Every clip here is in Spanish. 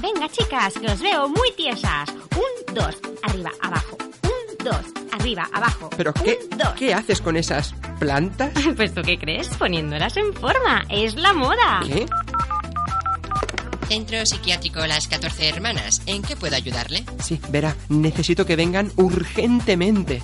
Venga, chicas, que os veo muy tiesas. Un, dos, arriba, abajo. Un, dos, arriba, abajo. ¿Pero Un, qué, dos. qué haces con esas plantas? Pues tú qué crees, poniéndolas en forma. Es la moda. ¿Qué? Centro Psiquiátrico Las 14 Hermanas. ¿En qué puedo ayudarle? Sí, verá, necesito que vengan urgentemente.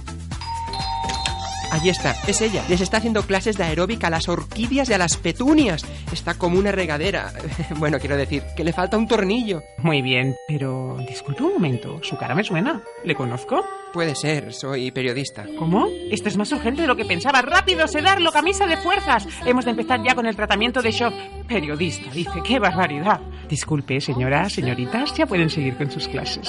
Allí está, es ella. Les está haciendo clases de aeróbica a las orquídeas y a las petunias. Está como una regadera. Bueno, quiero decir, que le falta un tornillo. Muy bien, pero disculpe un momento, su cara me suena. ¿Le conozco? Puede ser, soy periodista. ¿Cómo? Esto es más urgente de lo que pensaba. ¡Rápido, sedarlo, camisa de fuerzas! Hemos de empezar ya con el tratamiento de shock. Periodista, dice, qué barbaridad. Disculpe, señora, señoritas, ya pueden seguir con sus clases.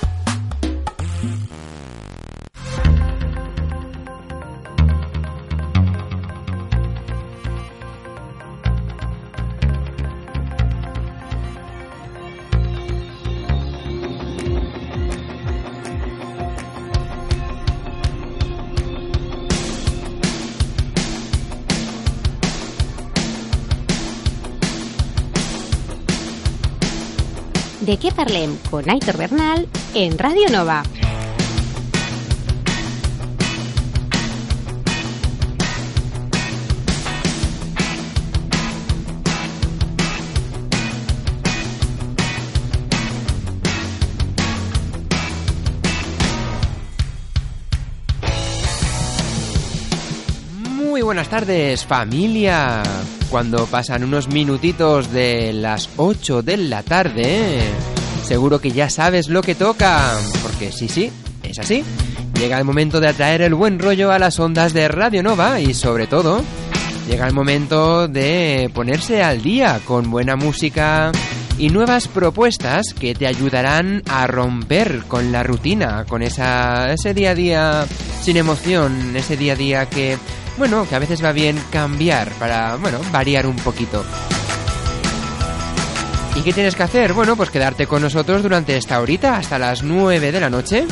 De qué parlem con Aitor Bernal en Radio Nova. Buenas tardes, familia. Cuando pasan unos minutitos de las 8 de la tarde, seguro que ya sabes lo que toca. Porque sí, sí, es así. Llega el momento de atraer el buen rollo a las ondas de Radio Nova y sobre todo, llega el momento de ponerse al día con buena música y nuevas propuestas que te ayudarán a romper con la rutina, con esa, ese día a día sin emoción, ese día a día que, bueno, que a veces va bien cambiar para, bueno, variar un poquito. ¿Y qué tienes que hacer? Bueno, pues quedarte con nosotros durante esta horita hasta las 9 de la noche,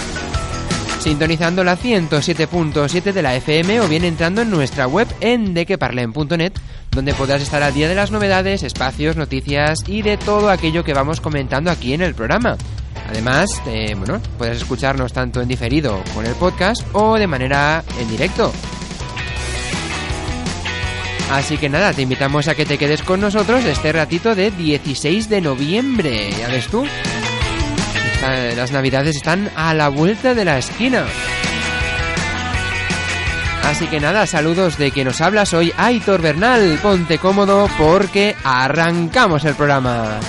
sintonizando la 107.7 de la FM o bien entrando en nuestra web en dequeparlen.net, donde podrás estar al día de las novedades, espacios, noticias y de todo aquello que vamos comentando aquí en el programa. Además, eh, bueno, puedes escucharnos tanto en diferido con el podcast o de manera en directo. Así que nada, te invitamos a que te quedes con nosotros este ratito de 16 de noviembre. Ya ves tú, las navidades están a la vuelta de la esquina. Así que nada, saludos de quien nos habla, soy Aitor Bernal. Ponte cómodo porque arrancamos el programa.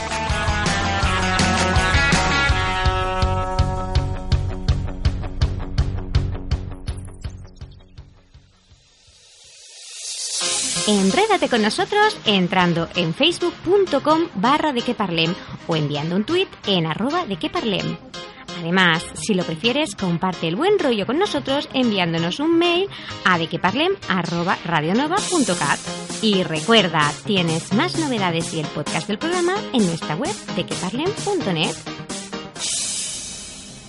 Enrédate con nosotros entrando en facebook.com barra de que parlem o enviando un tuit en arroba de. Además, si lo prefieres, comparte el buen rollo con nosotros enviándonos un mail a dequeparlem arroba radionova.cat. Y recuerda, tienes más novedades y el podcast del programa en nuestra web dequeparlem.net.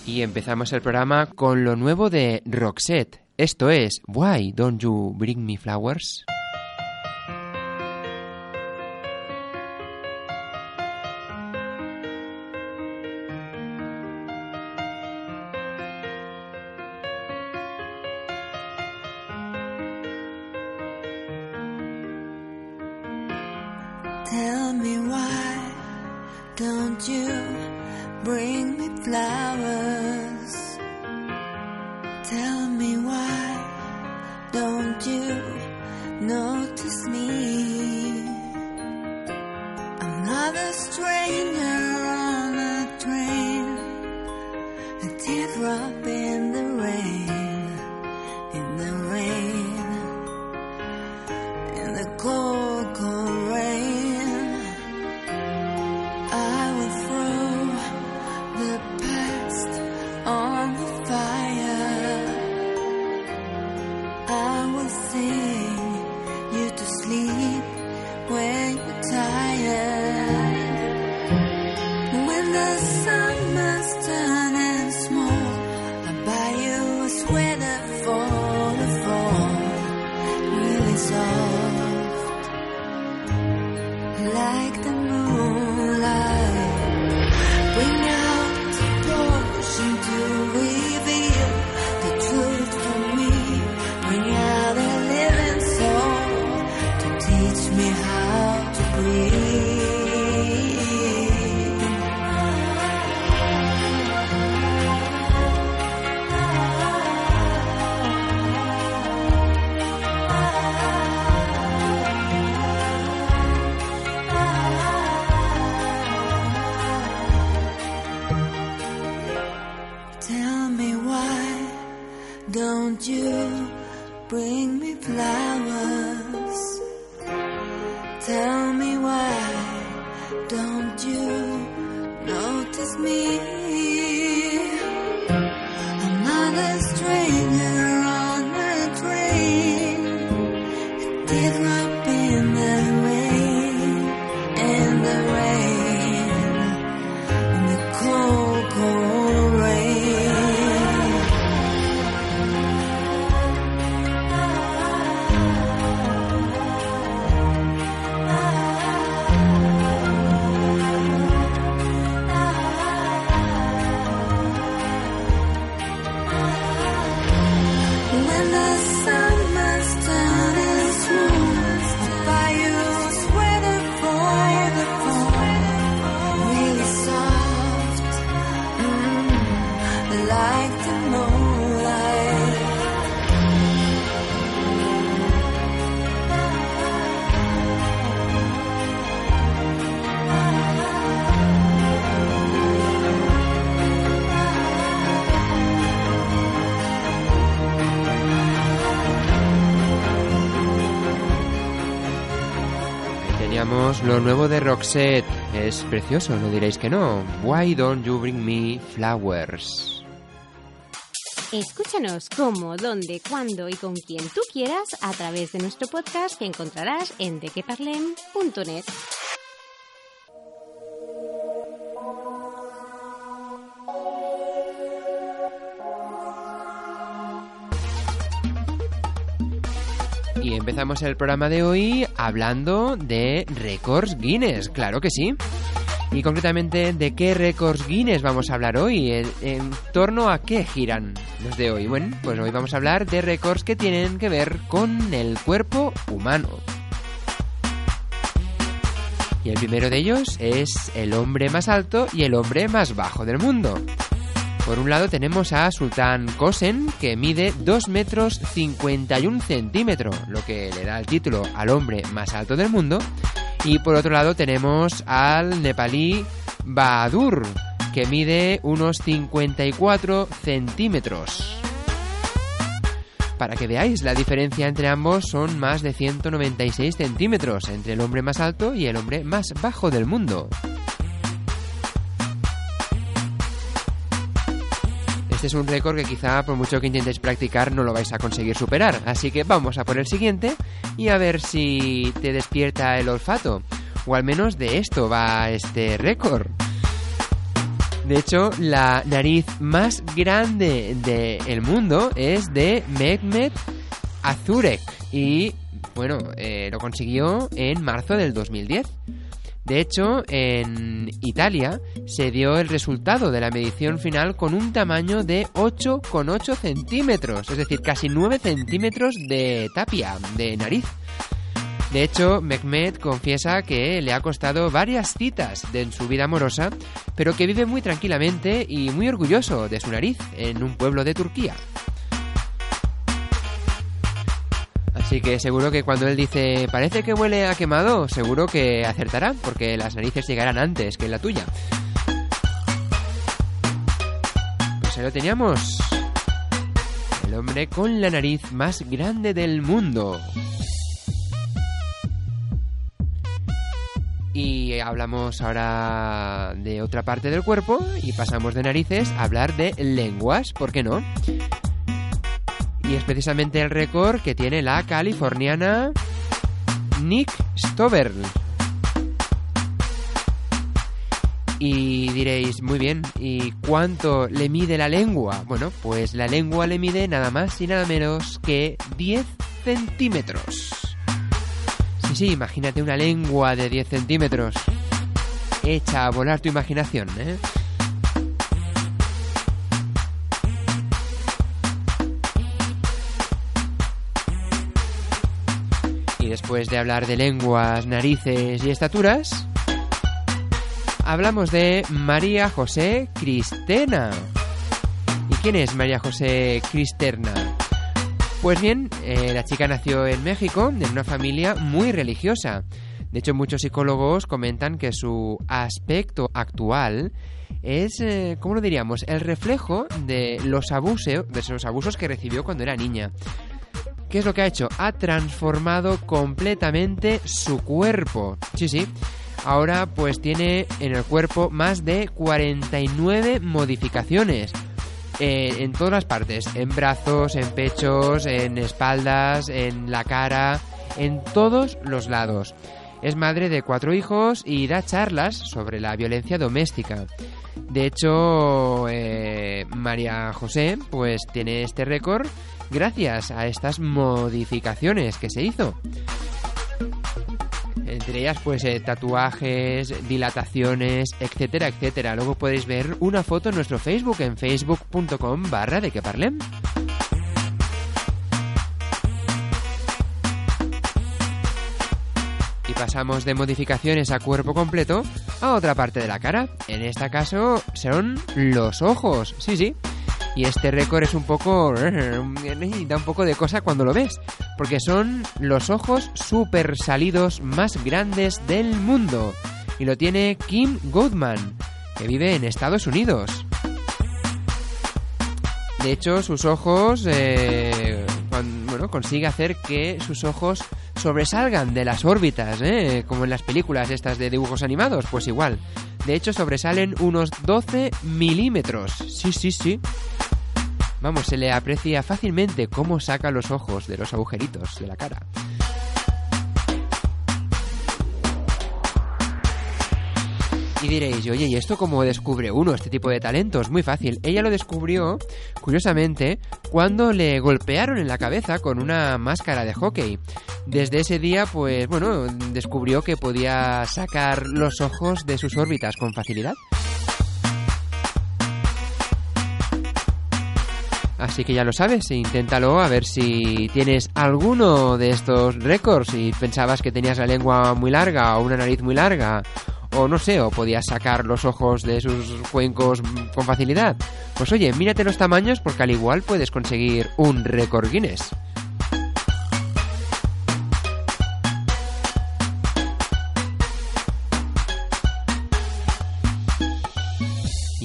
Y empezamos el programa con lo nuevo de Roxette. Esto es Why Don't You Bring Me Flowers? Lo nuevo de Roxette. Es precioso, no diréis que no. Why don't you bring me flowers? Escúchanos cómo, dónde, cuándo y con quien tú quieras a través de nuestro podcast que encontrarás en dequeparlem.net. empezamos el programa de hoy hablando de récords Guinness, claro que sí. Y concretamente, ¿de qué récords Guinness vamos a hablar hoy? ¿En, torno a qué giran los de hoy? Bueno, pues hoy vamos a hablar de récords que tienen que ver con el cuerpo humano. Y el primero de ellos es el hombre más alto y el hombre más bajo del mundo. Por un lado tenemos a Sultan Kosen, que mide 2 metros 51 centímetros, lo que le da el título al hombre más alto del mundo. Y por otro lado tenemos al nepalí Bahadur, que mide unos 54 centímetros. Para que veáis, la diferencia entre ambos son más de 196 centímetros entre el hombre más alto y el hombre más bajo del mundo. Este es un récord que quizá por mucho que intentéis practicar no lo vais a conseguir superar. Así que vamos a por el siguiente y a ver si te despierta el olfato. O al menos de esto va este récord. De hecho, la nariz más grande del mundo es de Mehmet Azurek. Y bueno, eh, lo consiguió en marzo del 2010. De hecho, en Italia se dio el resultado de la medición final con un tamaño de 8,8 centímetros, es decir, casi 9 centímetros de tapia, de nariz. De hecho, Mehmet confiesa que le ha costado varias citas en su vida amorosa, pero que vive muy tranquilamente y muy orgulloso de su nariz en un pueblo de Turquía. Así que seguro que cuando él dice parece que huele a quemado, seguro que acertará, porque las narices llegarán antes que la tuya. Pues ahí lo teníamos. El hombre con la nariz más grande del mundo. Y hablamos ahora de otra parte del cuerpo y pasamos de narices a hablar de lenguas, ¿por qué no? Y es precisamente el récord que tiene la californiana Nick Stover. Y diréis, muy bien, ¿y cuánto le mide la lengua? Bueno, pues la lengua le mide nada más y nada menos que 10 centímetros. Sí, sí, imagínate una lengua de 10 centímetros. Echa a volar tu imaginación, ¿eh? Después de hablar de lenguas, narices y estaturas, hablamos de María José Cristena. ¿Y quién es María José Cristerna? Pues bien, eh, la chica nació en México, en una familia muy religiosa. De hecho, muchos psicólogos comentan que su aspecto actual es, eh, ¿cómo lo diríamos?, el reflejo de los, de los abusos que recibió cuando era niña. ¿Qué es lo que ha hecho? Ha transformado completamente su cuerpo. Sí, sí. Ahora pues tiene en el cuerpo más de 49 modificaciones. Eh, en todas las partes, en brazos, en pechos, en espaldas, en la cara, en todos los lados. Es madre de cuatro hijos y da charlas sobre la violencia doméstica. De hecho, eh, María José pues tiene este récord gracias a estas modificaciones que se hizo. Entre ellas, pues eh, tatuajes, dilataciones, etcétera, etcétera. Luego podéis ver una foto en nuestro Facebook, en facebook.com barra de que. Y pasamos de modificaciones a cuerpo completo a otra parte de la cara. En este caso son los ojos. Sí, sí. Y este récord es un poco... da un poco de cosa cuando lo ves. Porque son los ojos super salidos más grandes del mundo. Y lo tiene Kim Goodman, que vive en Estados Unidos. De hecho, sus ojos... eh, bueno, consigue hacer que sus ojos sobresalgan de las órbitas, ¿eh? como en las películas estas de dibujos animados, pues igual. De hecho, sobresalen unos 12 milímetros. Sí, sí, sí. Vamos, se le aprecia fácilmente cómo saca los ojos de los agujeritos de la cara. Y diréis, oye, ¿y esto cómo descubre uno este tipo de talentos? Muy fácil. Ella lo descubrió, curiosamente, cuando le golpearon en la cabeza con una máscara de hockey. Desde ese día, pues bueno, descubrió que podía sacar los ojos de sus órbitas con facilidad. Así que ya lo sabes, inténtalo a ver si tienes alguno de estos récords. Si pensabas que tenías la lengua muy larga o una nariz muy larga, o no sé, o podías sacar los ojos de sus cuencos con facilidad. Pues oye, mírate los tamaños porque al igual puedes conseguir un récord Guinness.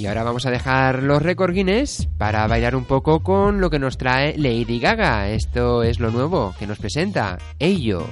Y ahora vamos a dejar los récord Guinness para bailar un poco con lo que nos trae Lady Gaga. Esto es lo nuevo que nos presenta Ello.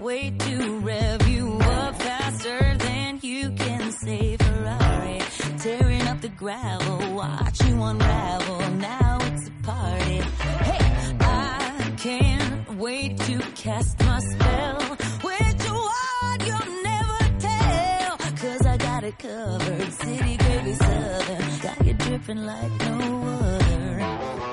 Wait to rev you up faster than you can say Ferrari. Tearing up the gravel, watch you unravel. Now it's a party. Hey, I can't wait to cast my spell. Which one you'll never tell. Cause I got it covered. City, gravy, southern. Got you dripping like no other.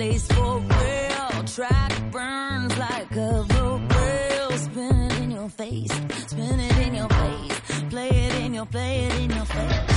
Place for real. Track burns like a rail. Spin it in your face, spin it in your face. Play it in your, play it in your face.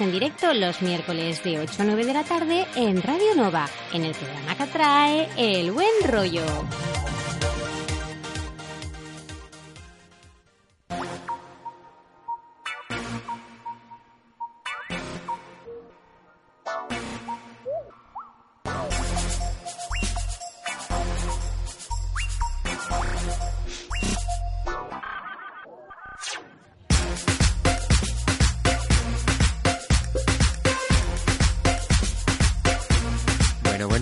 En directo los miércoles de 8 a 9 de la tarde en Radio Nova, en el programa que trae El Buen Rollo.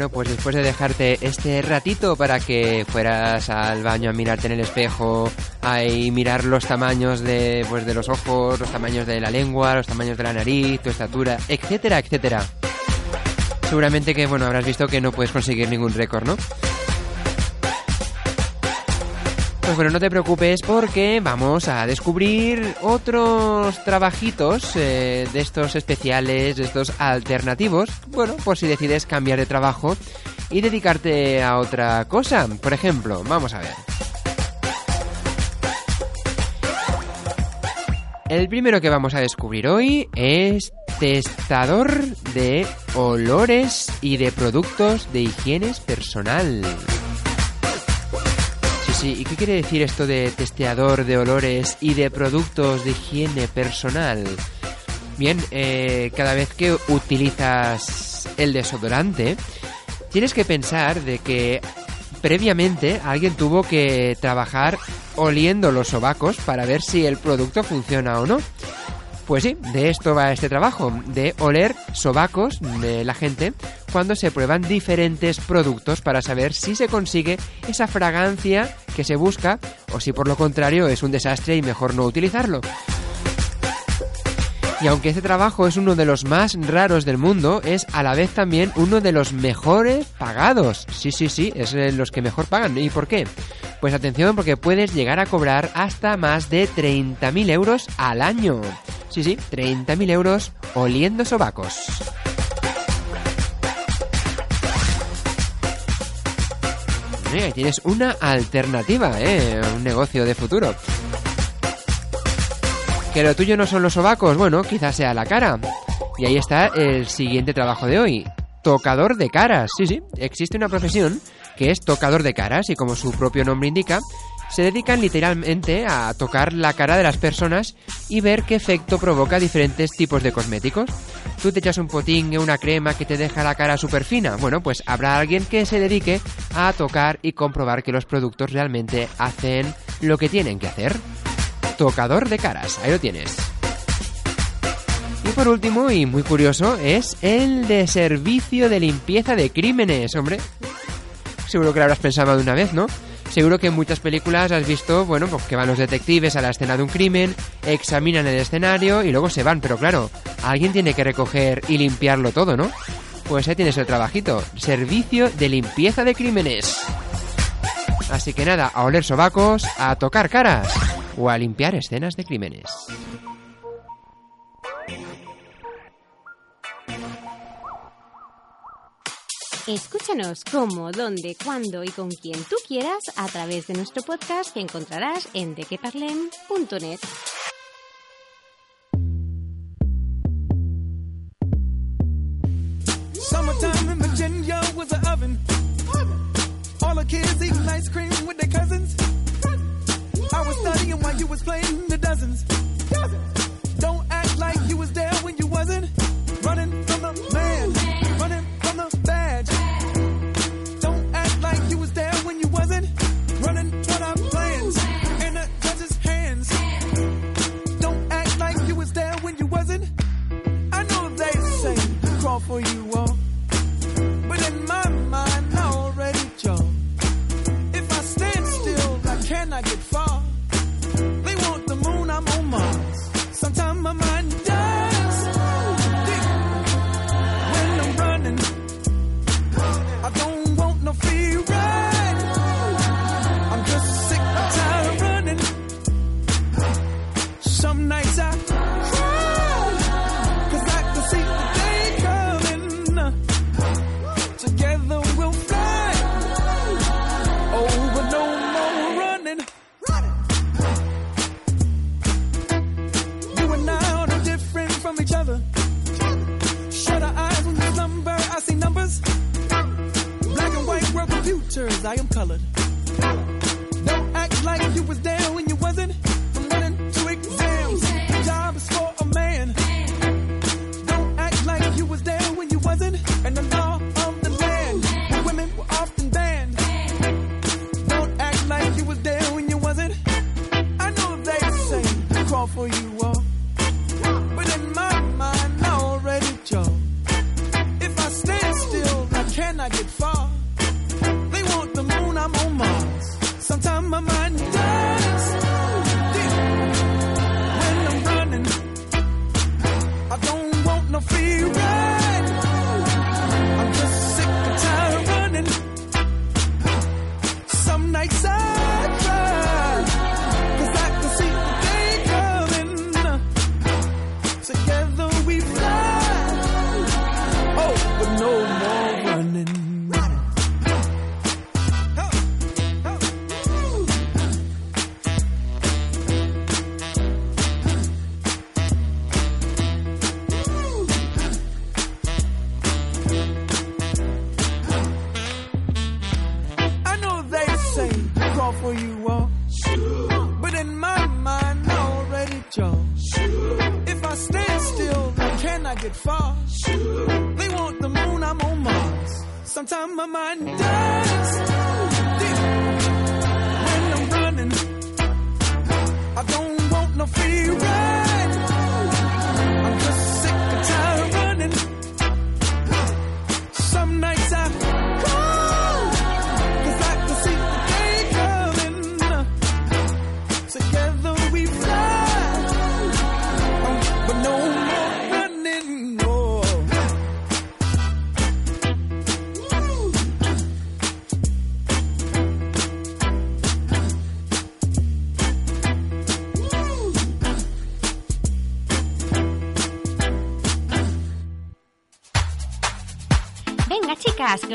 Bueno, pues después de dejarte este ratito para que fueras al baño a mirarte en el espejo, a mirar los tamaños de, pues, de los ojos, los tamaños de la lengua, los tamaños de la nariz, tu estatura, etcétera, etcétera. Seguramente que, bueno, habrás visto que no puedes conseguir ningún récord, ¿no? Pues bueno, no te preocupes porque vamos a descubrir otros trabajitos eh, de estos especiales, de estos alternativos. Bueno, por si decides cambiar de trabajo y dedicarte a otra cosa. Por ejemplo, vamos a ver. El primero que vamos a descubrir hoy es testador de olores y de productos de higiene personal. Sí, ¿y qué quiere decir esto de testeador de olores y de productos de higiene personal? Bien, eh, cada vez que utilizas el desodorante, tienes que pensar de que previamente alguien tuvo que trabajar oliendo los sobacos para ver si el producto funciona o no. Pues sí, de esto va este trabajo, de oler sobacos de la gente cuando se prueban diferentes productos para saber si se consigue esa fragancia que se busca o si por lo contrario es un desastre y mejor no utilizarlo. Y aunque este trabajo es uno de los más raros del mundo, es a la vez también uno de los mejores pagados. Sí, sí, sí, es los que mejor pagan. ¿Y por qué? Pues atención porque puedes llegar a cobrar hasta más de 30.000 euros al año. Sí, sí, 30.000 euros oliendo sobacos. Mira, tienes una alternativa, ¿eh? Un negocio de futuro. ¿Que lo tuyo no son los sobacos? Bueno, quizás sea la cara. Y ahí está el siguiente trabajo de hoy. Tocador de caras. Sí, sí, existe una profesión que es tocador de caras y como su propio nombre indica, se dedican literalmente a tocar la cara de las personas y ver qué efecto provoca diferentes tipos de cosméticos. Tú te echas un potín, una crema que te deja la cara súper fina. Bueno, pues habrá alguien que se dedique a tocar y comprobar que los productos realmente hacen lo que tienen que hacer. Tocador de caras, ahí lo tienes. Y por último, y muy curioso, es el de servicio de limpieza de crímenes, hombre. Seguro que lo habrás pensado de una vez, ¿no? Seguro que en muchas películas has visto, bueno, pues que van los detectives a la escena de un crimen, examinan el escenario y luego se van, pero claro, alguien tiene que recoger y limpiarlo todo, ¿no? Pues ahí tienes el trabajito, servicio de limpieza de crímenes. Así que nada, a oler sobacos, a tocar caras o a limpiar escenas de crímenes. Escúchanos cómo, dónde, cuándo y con quien tú quieras a través de nuestro podcast que encontrarás en dequeparlem.net. Summertime in Virginia was an oven. All the kids eating ice cream with their cousins. You was playing the dozens.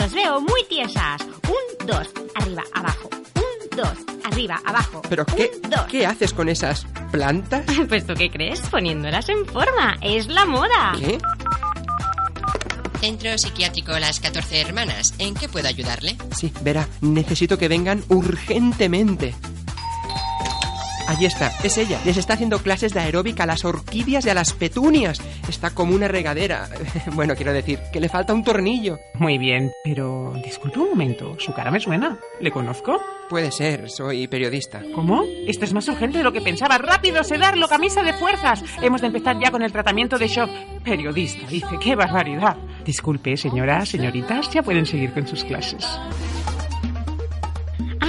Chicas, que os veo muy tiesas. Un, dos, arriba, abajo. Un, dos, arriba, abajo. ¿Pero Un, qué, dos. qué haces con esas plantas? Pues tú qué crees, poniéndolas en forma. Es la moda. ¿Qué? Centro Psiquiátrico Las 14 Hermanas. ¿En qué puedo ayudarle? Sí, verá, necesito que vengan urgentemente. Allí está, es ella. Les está haciendo clases de aeróbica a las orquídeas y a las petunias. Está como una regadera. Bueno, quiero decir, que le falta un tornillo. Muy bien, pero disculpe un momento, su cara me suena. ¿Le conozco? Puede ser, soy periodista. ¿Cómo? Esto es más urgente de lo que pensaba. ¡Rápido, sedarlo, camisa de fuerzas! Hemos de empezar ya con el tratamiento de shock. Periodista, dice, qué barbaridad. Disculpe, señora, señoritas, ya pueden seguir con sus clases.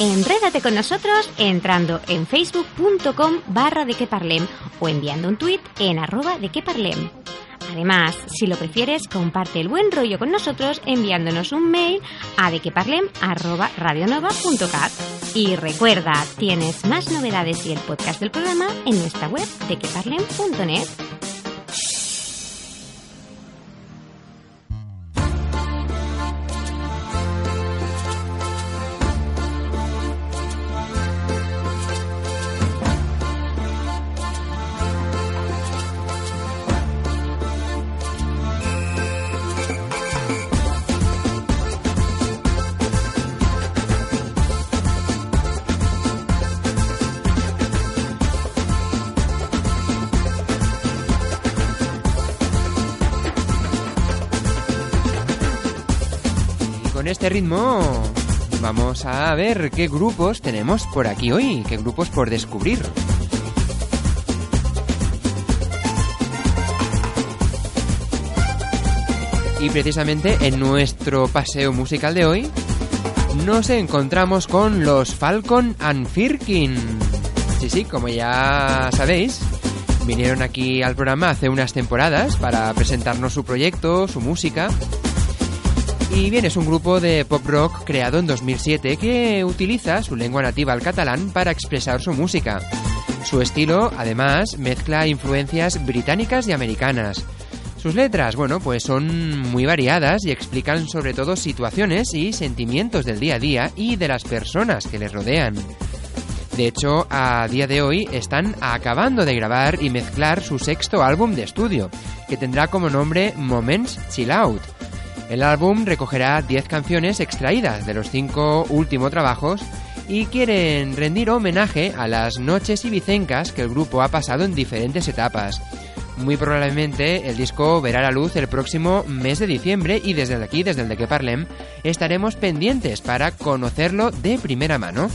Enrédate con nosotros entrando en facebook.com barra de que parlem o enviando un tuit en arroba de que parlem. Además, si lo prefieres, comparte el buen rollo con nosotros enviándonos un mail a dequeparlem@radionova.cat. Y recuerda, tienes más novedades y el podcast del programa en nuestra web dequeparlem.net. este ritmo vamos a ver qué grupos tenemos por aquí hoy, qué grupos por descubrir. Y precisamente en nuestro paseo musical de hoy nos encontramos con los Falcon and Firkin. Sí, sí, como ya sabéis, vinieron aquí al programa hace unas temporadas para presentarnos su proyecto, su música. Y bien, es un grupo de pop rock creado en 2007 que utiliza su lengua nativa, el catalán, para expresar su música. Su estilo, además, mezcla influencias británicas y americanas. Sus letras, bueno, pues son muy variadas y explican sobre todo situaciones y sentimientos del día a día y de las personas que les rodean. De hecho, a día de hoy están acabando de grabar y mezclar su sexto álbum de estudio, que tendrá como nombre Moments Chill Out. El álbum recogerá 10 canciones extraídas de los 5 últimos trabajos y quieren rendir homenaje a las noches ibicencas que el grupo ha pasado en diferentes etapas. Muy probablemente el disco verá la luz el próximo mes de diciembre y desde aquí, desde el de que parlem, estaremos pendientes para conocerlo de primera mano.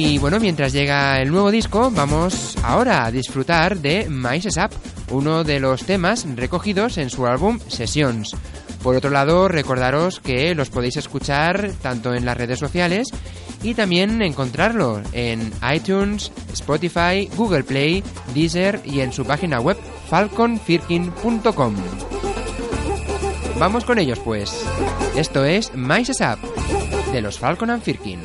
Y bueno, mientras llega el nuevo disco, vamos ahora a disfrutar de Mice Up, uno de los temas recogidos en su álbum Sessions. Por otro lado, recordaros que los podéis escuchar tanto en las redes sociales y también encontrarlo en iTunes, Spotify, Google Play, Deezer y en su página web falconfirkin.com. Vamos con ellos pues. Esto es Mice Up de los Falcon and Firkin.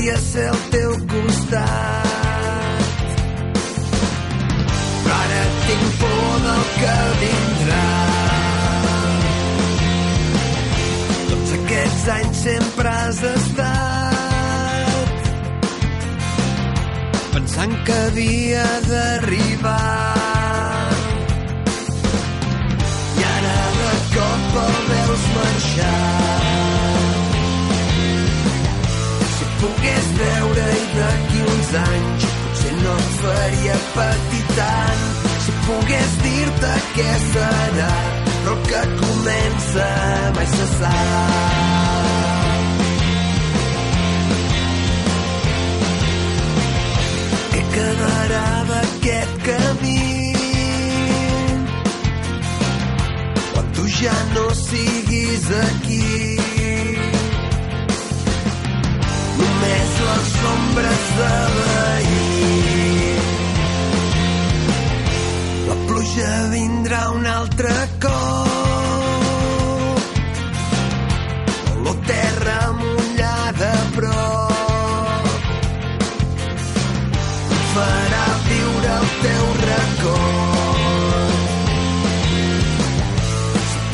Voldria ser al teu costat. Però ara tinc por del que vindrà. Tots aquests anys sempre has estat pensant que havia d'arribar. I ara de cop el veus marxar. Pogués veure-hi d'aquí uns anys, potser no et faria patir tant. Si pogués dir-te què serà, però que comença mai se sap. Què quedarà d'aquest camí? quan tu ja no siguis aquí. Ombres de l'ahir. La pluja vindrà un altre cop. La terra mullada a prop. Farà viure el teu record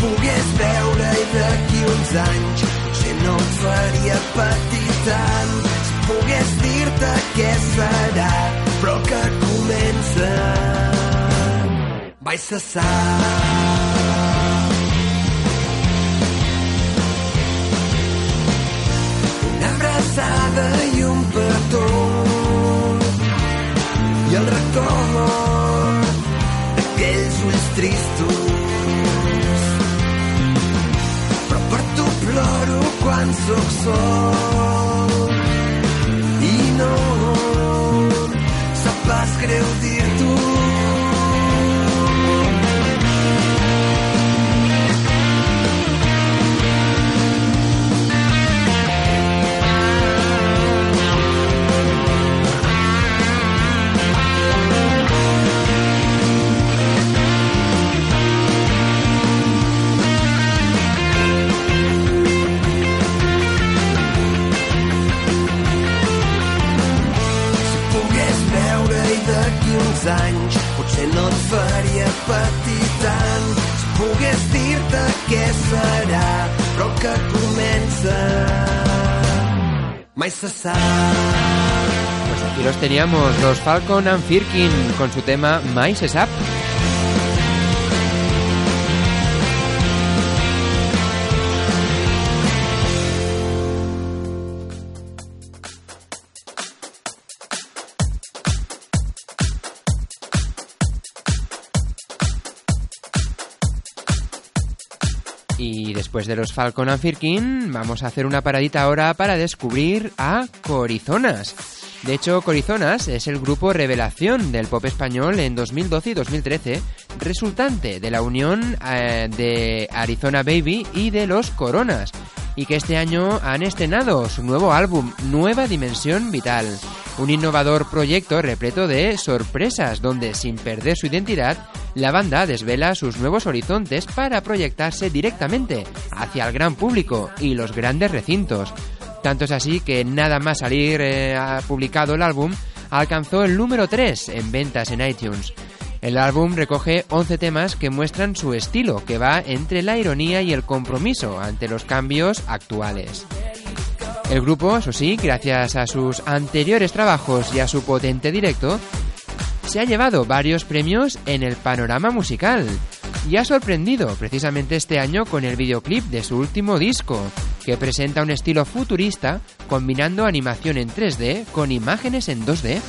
pogués veure-hi d'aquí uns anys potser no em faria patir tant si què serà però que comença. Sap una abraçada i un petó. I el record d'aquells ulls tristos. Però per tu ploro quan sóc sol known Sa paz creu dir tu. Anys, potser no et faria patir tant. Si pogués dir-te què serà, però que comença mai se sap. Pues aquí los teníamos, los Falcon and Firkin, con su tema Mice Up. Y después de los Falcon and Firkin, vamos a hacer una paradita ahora para descubrir a Corizonas. De hecho, Corizonas es el grupo revelación del pop español en 2012 y 2013, resultante de la unión eh, de Arizona Baby y de Los Coronas, y que este año han estrenado su nuevo álbum, Nueva Dimensión Vital, un innovador proyecto repleto de sorpresas, donde sin perder su identidad, la banda desvela sus nuevos horizontes para proyectarse directamente hacia el gran público y los grandes recintos. Tanto es así que nada más salir eh, publicado el álbum, alcanzó el número 3 en ventas en iTunes. El álbum recoge 11 temas que muestran su estilo, que va entre la ironía y el compromiso ante los cambios actuales. El grupo, eso sí, gracias a sus anteriores trabajos y a su potente directo, se ha llevado varios premios en el panorama musical y ha sorprendido precisamente este año con el videoclip de su último disco, que presenta un estilo futurista combinando animación en 3D con imágenes en 2D.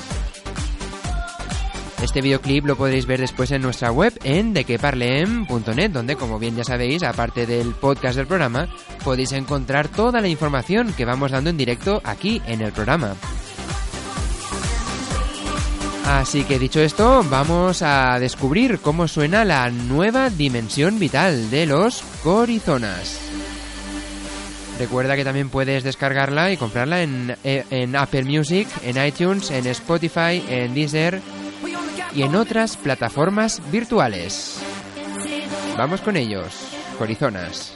Este videoclip lo podréis ver después en nuestra web en dequeparlem.net, donde como bien ya sabéis, aparte del podcast del programa, podéis encontrar toda la información que vamos dando en directo aquí en el programa. Así que dicho esto, vamos a descubrir cómo suena la nueva dimensión vital de los Corizonas. Recuerda que también puedes descargarla y comprarla en, eh, en Apple Music, en iTunes, en Spotify, en Deezer y en otras plataformas virtuales. Vamos con ellos, Corizonas.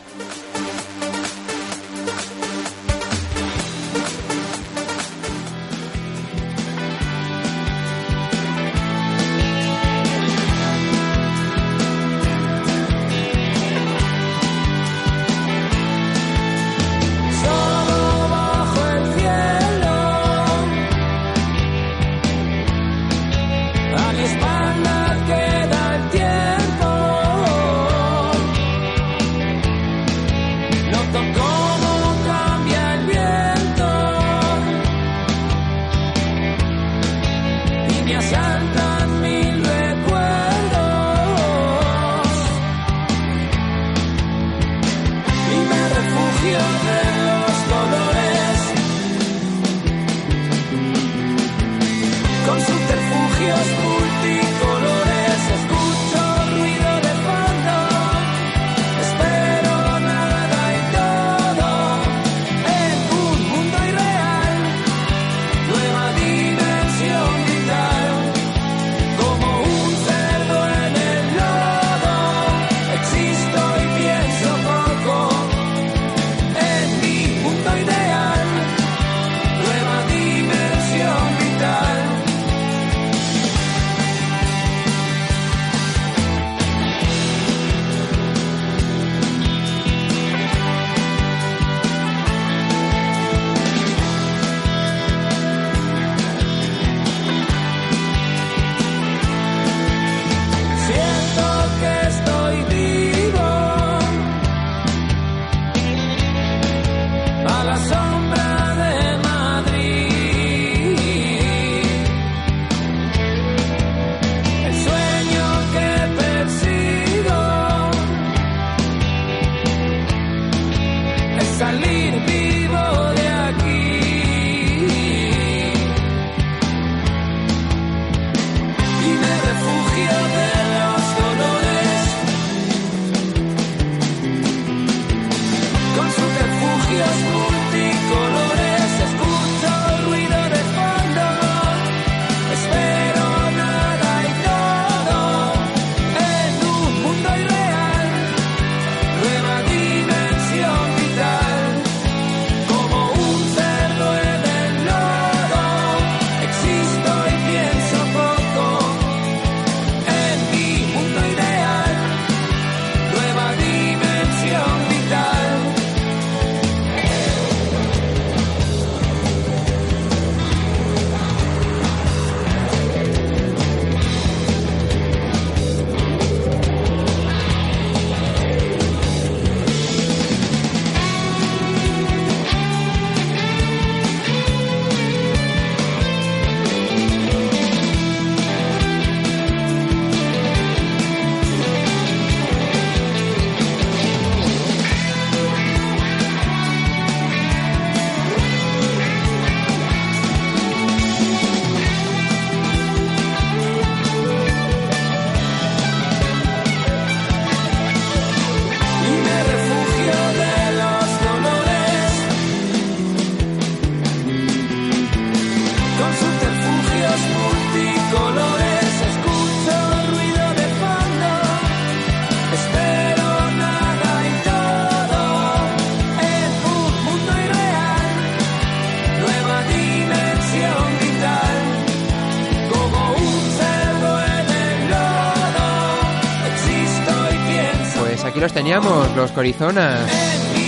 Teníamos, los Corizonas,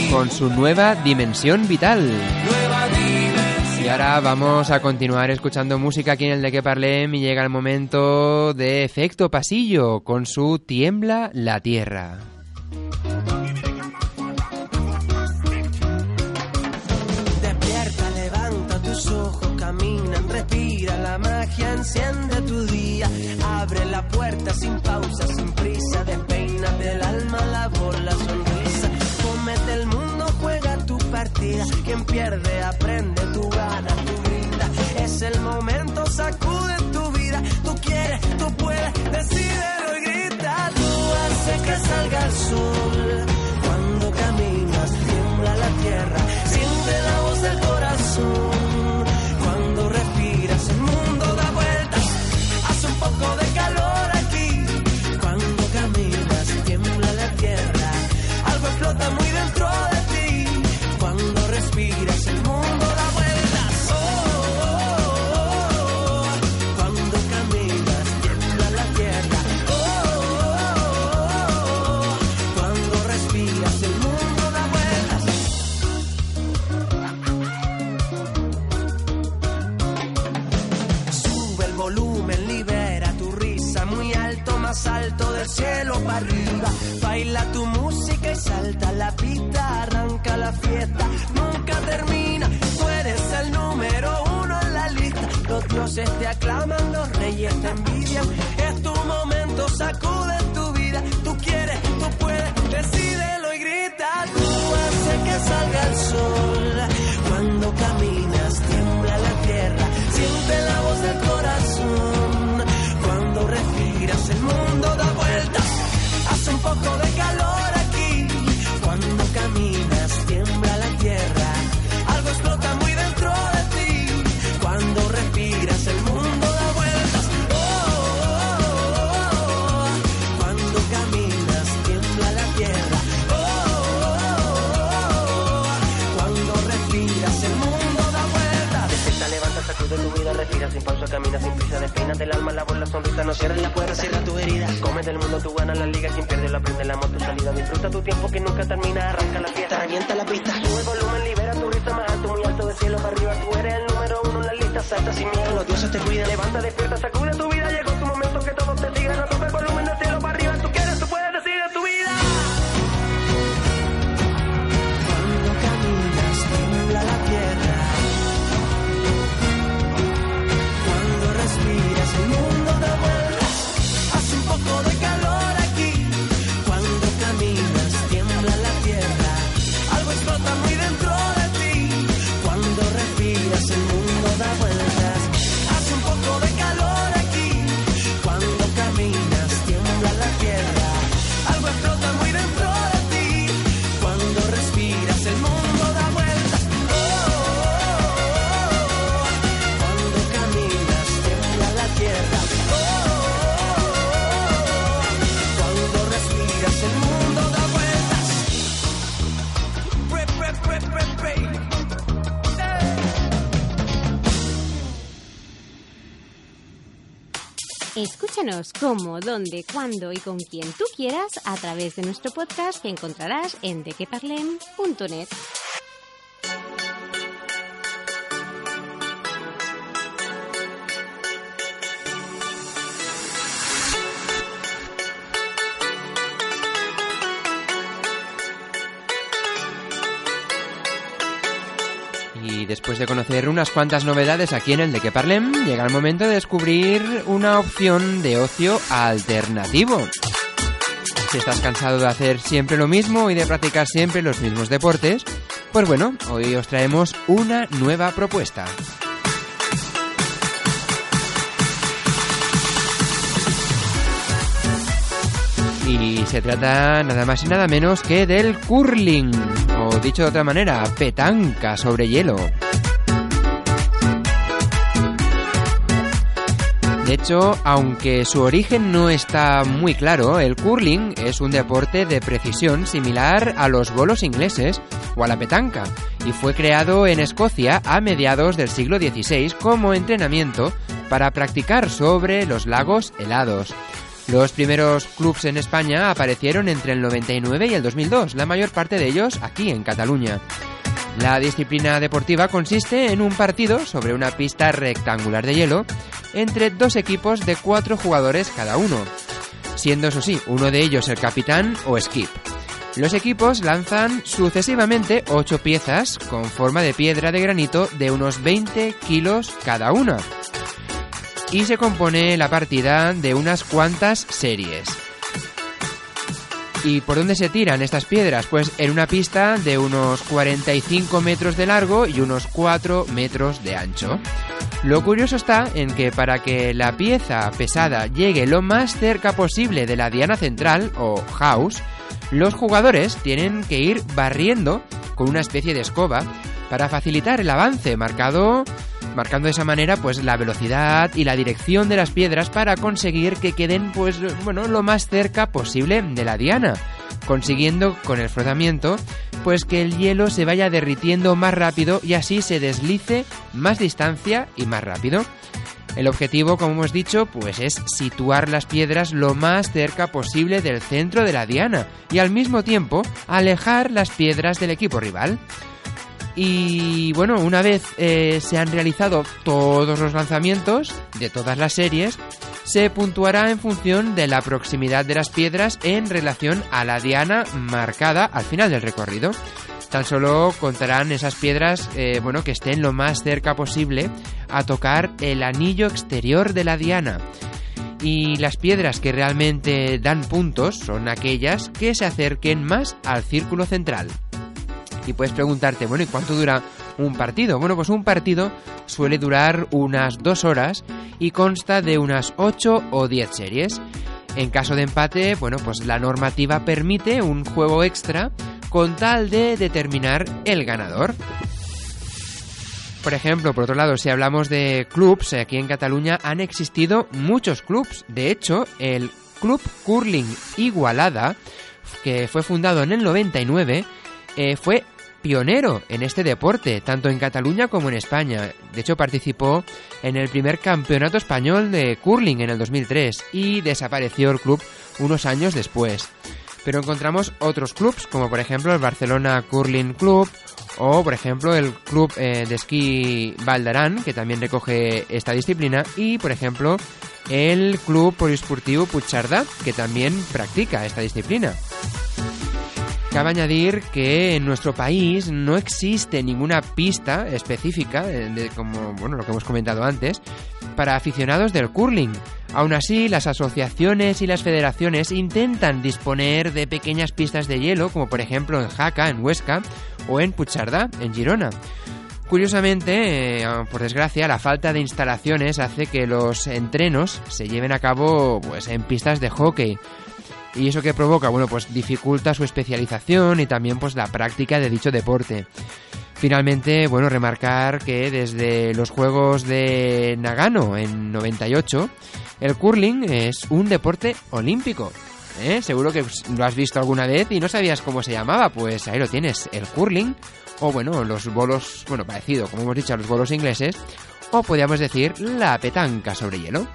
con su nueva dimensión vital. Y ahora vamos a continuar escuchando música aquí en el de que parlem y llega el momento de efecto pasillo con su Tiembla la Tierra. Despierta, levanta tus ojos, camina, respira, la magia enciende tu día. Abre la puerta sin pausa, sin prisa, despeina del alma la Quien pierde, aprende, tú ganas, tú brinda. Es el momento, sacude tu vida. Tú quieres, tú puedes, decídelo y grita. Tú haces que salga el sol. Para arriba. Baila tu música y salta la pista, arranca la fiesta, nunca termina. Tú eres el número uno en la lista. Los dioses te aclaman, los reyes te envidian. Es tu momento, sacude tu vida. Tú quieres, tú puedes, decídelo y grita. Tú haces que salga el sol. Sacude tu vida, respira sin pausa, camina sin prisa, despeina del alma, la bola, sonrisa, no cierres la puerta, cierra tu herida. Come del mundo, tú ganas la liga, quien pierde lo aprende, el amor, tu salida. Disfruta tu tiempo que nunca termina, arranca la fiesta, revienta la pista. Sube el volumen, libera tu risa más alto, muy alto, del cielo para arriba. Tú eres el número uno en la lista, salta sin miedo, los dioses te cuidan. Levanta, despierta, sacude tu vida, llegó tu momento que todos te sigan. No toca el volumen del cielo Escúchanos cómo, dónde, cuándo y con quien tú quieras a través de nuestro podcast que encontrarás en dequeparlem.net. después de conocer unas cuantas novedades aquí en el de que parlem, llega el momento de descubrir una opción de ocio alternativo. Si estás cansado de hacer siempre lo mismo y de practicar siempre los mismos deportes, pues bueno, hoy os traemos una nueva propuesta. Y se trata nada más y nada menos que del curling, o dicho de otra manera, petanca sobre hielo. De hecho, aunque su origen no está muy claro, el curling es un deporte de precisión similar a los bolos ingleses o a la petanca, y fue creado en Escocia a mediados del siglo XVI como entrenamiento para practicar sobre los lagos helados. Los primeros clubs en España aparecieron entre el 99 y el 2002, la mayor parte de ellos aquí en Cataluña. La disciplina deportiva consiste en un partido sobre una pista rectangular de hielo entre dos equipos de cuatro jugadores cada uno, siendo eso sí, uno de ellos el capitán o skip. Los equipos lanzan sucesivamente ocho piezas con forma de piedra de granito de unos 20 kilos cada una. Y se compone la partida de unas cuantas series. ¿Y por dónde se tiran estas piedras? Pues en una pista de unos 45 metros de largo y unos 4 metros de ancho. Lo curioso está en que para que la pieza pesada llegue lo más cerca posible de la diana central o house, los jugadores tienen que ir barriendo con una especie de escoba para facilitar el avance marcado marcando de esa manera pues la velocidad y la dirección de las piedras para conseguir que queden pues bueno lo más cerca posible de la diana consiguiendo con el frotamiento pues que el hielo se vaya derritiendo más rápido y así se deslice más distancia y más rápido. El objetivo, como hemos dicho, pues es situar las piedras lo más cerca posible del centro de la diana y al mismo tiempo alejar las piedras del equipo rival. Y bueno, una vez eh, se han realizado todos los lanzamientos de todas las series, se puntuará en función de la proximidad de las piedras en relación a la diana marcada al final del recorrido. Tan solo contarán esas piedras, eh, bueno, que estén lo más cerca posible a tocar el anillo exterior de la diana. Y las piedras que realmente dan puntos son aquellas que se acerquen más al círculo central. Y puedes preguntarte, bueno, ¿y cuánto dura un partido? Bueno, pues un partido suele durar unas dos horas y consta de unas 8 o 10 series. En caso de empate, bueno, pues la normativa permite un juego extra con tal de determinar el ganador. Por ejemplo, por otro lado, si hablamos de clubs, aquí en Cataluña han existido muchos clubs. De hecho, el Club Curling Igualada, que fue fundado en el 99, eh, fue pionero en este deporte, tanto en Cataluña como en España. De hecho, participó en el primer campeonato español de curling en el 2003 y desapareció el club unos años después. Pero encontramos otros clubs, como por ejemplo el Barcelona Curling Club o por ejemplo el Club eh, de Esquí Valdarán, que también recoge esta disciplina, y por ejemplo el Club Poliesportivo Puigcerdá, que también practica esta disciplina. Cabe añadir que en nuestro país no existe ninguna pista específica, eh, como bueno, lo que hemos comentado antes, para aficionados del curling. Aún así, las asociaciones y las federaciones intentan disponer de pequeñas pistas de hielo, como por ejemplo en Jaca, en Huesca, o en Puigcerdá, en Girona. Curiosamente, eh, por desgracia, la falta de instalaciones hace que los entrenos se lleven a cabo pues, en pistas de hockey. ¿Y eso que provoca? Bueno, pues dificulta su especialización y también pues la práctica de dicho deporte. Finalmente, bueno, remarcar que desde los Juegos de Nagano en 98, el curling es un deporte olímpico. ¿eh? Seguro que lo has visto alguna vez y no sabías cómo se llamaba, pues ahí lo tienes, el curling, o bueno, los bolos, bueno, parecido, como hemos dicho, a los bolos ingleses, o podríamos decir la petanca sobre hielo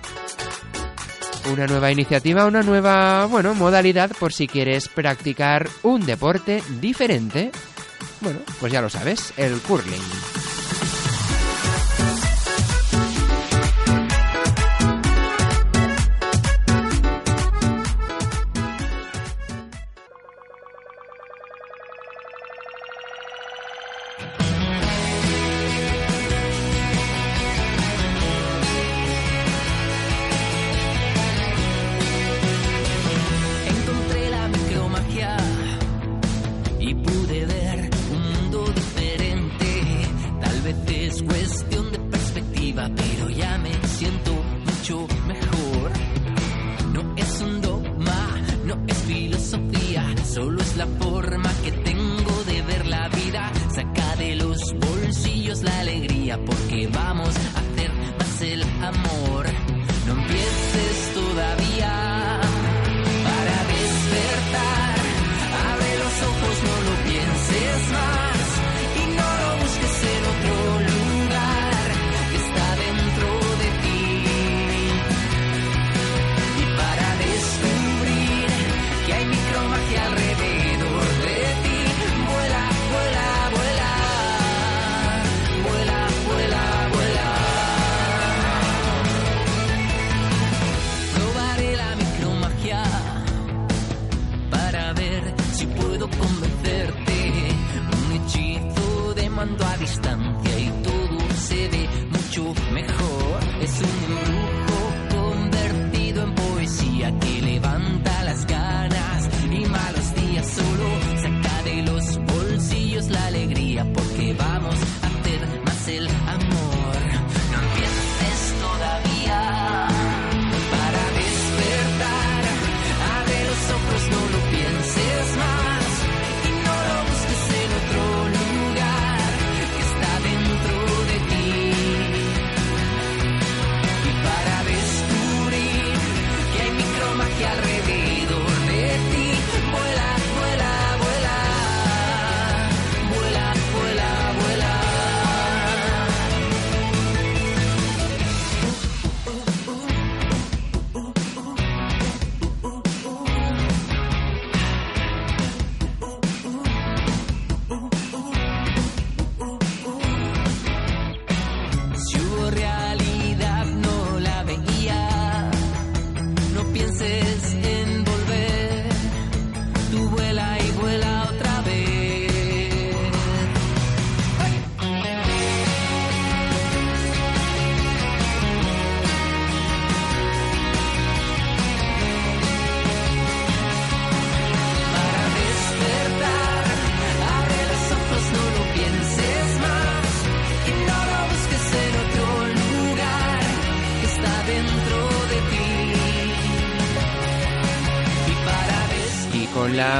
una nueva iniciativa, una nueva, bueno, modalidad por si quieres practicar un deporte diferente. Bueno, pues ya lo sabes, el curling.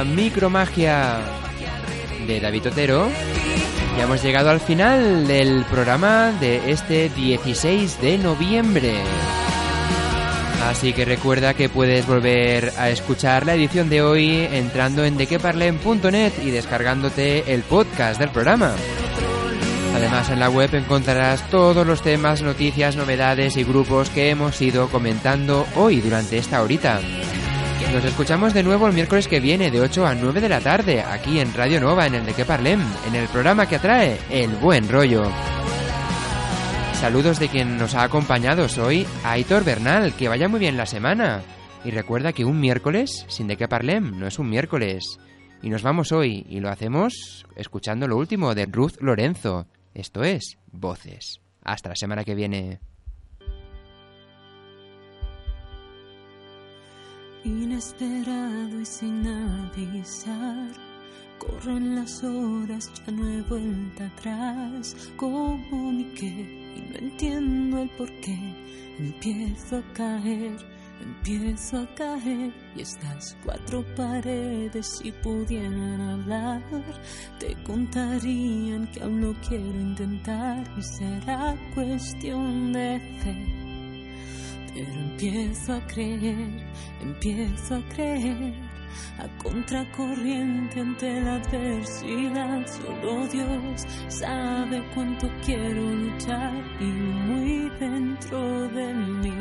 Micromagia de David Otero, ya hemos llegado al final del programa de este 16 de noviembre. Así que recuerda que puedes volver a escuchar la edición de hoy entrando en dequeparlen.net y descargándote el podcast del programa. Además en la web encontrarás todos los temas, noticias, novedades y grupos que hemos ido comentando hoy durante esta horita. Nos escuchamos de nuevo el miércoles que viene de 8 a 9 de la tarde aquí en Radio Nova en el de que parlem, en el programa que atrae el buen rollo. Saludos de quien nos ha acompañado hoy, Aitor Bernal, que vaya muy bien la semana. Y recuerda que un miércoles sin de qué parlem no es un miércoles. Y nos vamos hoy y lo hacemos escuchando lo último de Ruth Lorenzo. Esto es Voces. Hasta la semana que viene. Inesperado y sin avisar, corren las horas, ya no he vuelta atrás. Como mi qué, y no entiendo el por qué. Empiezo a caer, empiezo a caer, y estas cuatro paredes, si pudieran hablar, te contarían que aún no quiero intentar, y será cuestión de fe. Pero empiezo a creer, empiezo a creer, a contracorriente ante la adversidad. Solo Dios sabe cuánto quiero luchar y muy dentro de mí.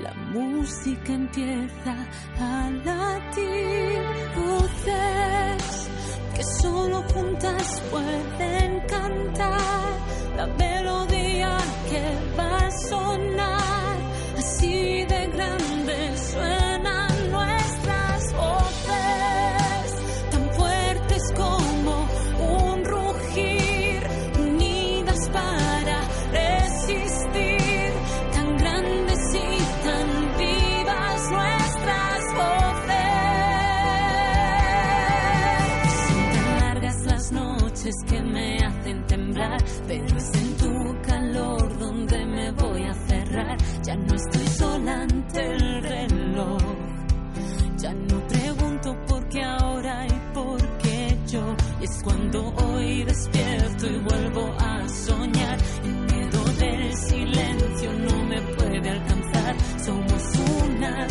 La música empieza a latir, voces que solo juntas pueden cantar la melodía que va a sonar. Así de grande suenan nuestras voces, tan fuertes como un rugir, unidas para resistir, tan grandes y tan vivas nuestras voces. Son tan largas las noches que me pero es en tu calor donde me voy a cerrar. Ya no estoy sola ante el reloj. Ya no pregunto por qué ahora y por qué yo. Es cuando hoy despierto y vuelvo a soñar. El miedo del silencio no me puede alcanzar. Somos una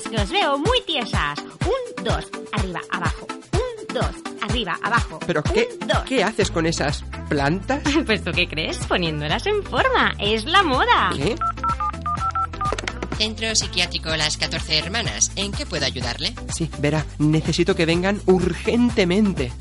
chicas, que os veo muy tiesas. Un, dos, arriba, abajo. Un, dos, arriba. abajo. ¿Pero qué, Un, dos. qué haces con esas plantas? Pues tú qué crees, poniéndolas en forma. Es la moda. ¿Qué? Centro Psiquiátrico Las 14 Hermanas. ¿En qué puedo ayudarle? Sí, verá, necesito que vengan urgentemente.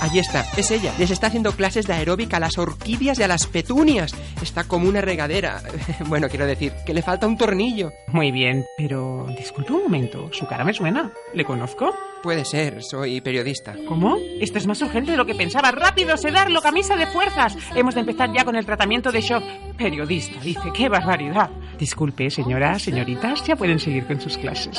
Allí está, es ella. Les está haciendo clases de aeróbica a las orquídeas y a las petunias. Está como una regadera. Bueno, quiero decir, que le falta un tornillo. Muy bien, pero disculpe un momento, su cara me suena. ¿Le conozco? Puede ser, soy periodista. ¿Cómo? Esto es más urgente de lo que pensaba. ¡Rápido, sedarlo, camisa de fuerzas! Hemos de empezar ya con el tratamiento de shock. Periodista, dice, qué barbaridad. Disculpe, señora, señoritas, ya pueden seguir con sus clases.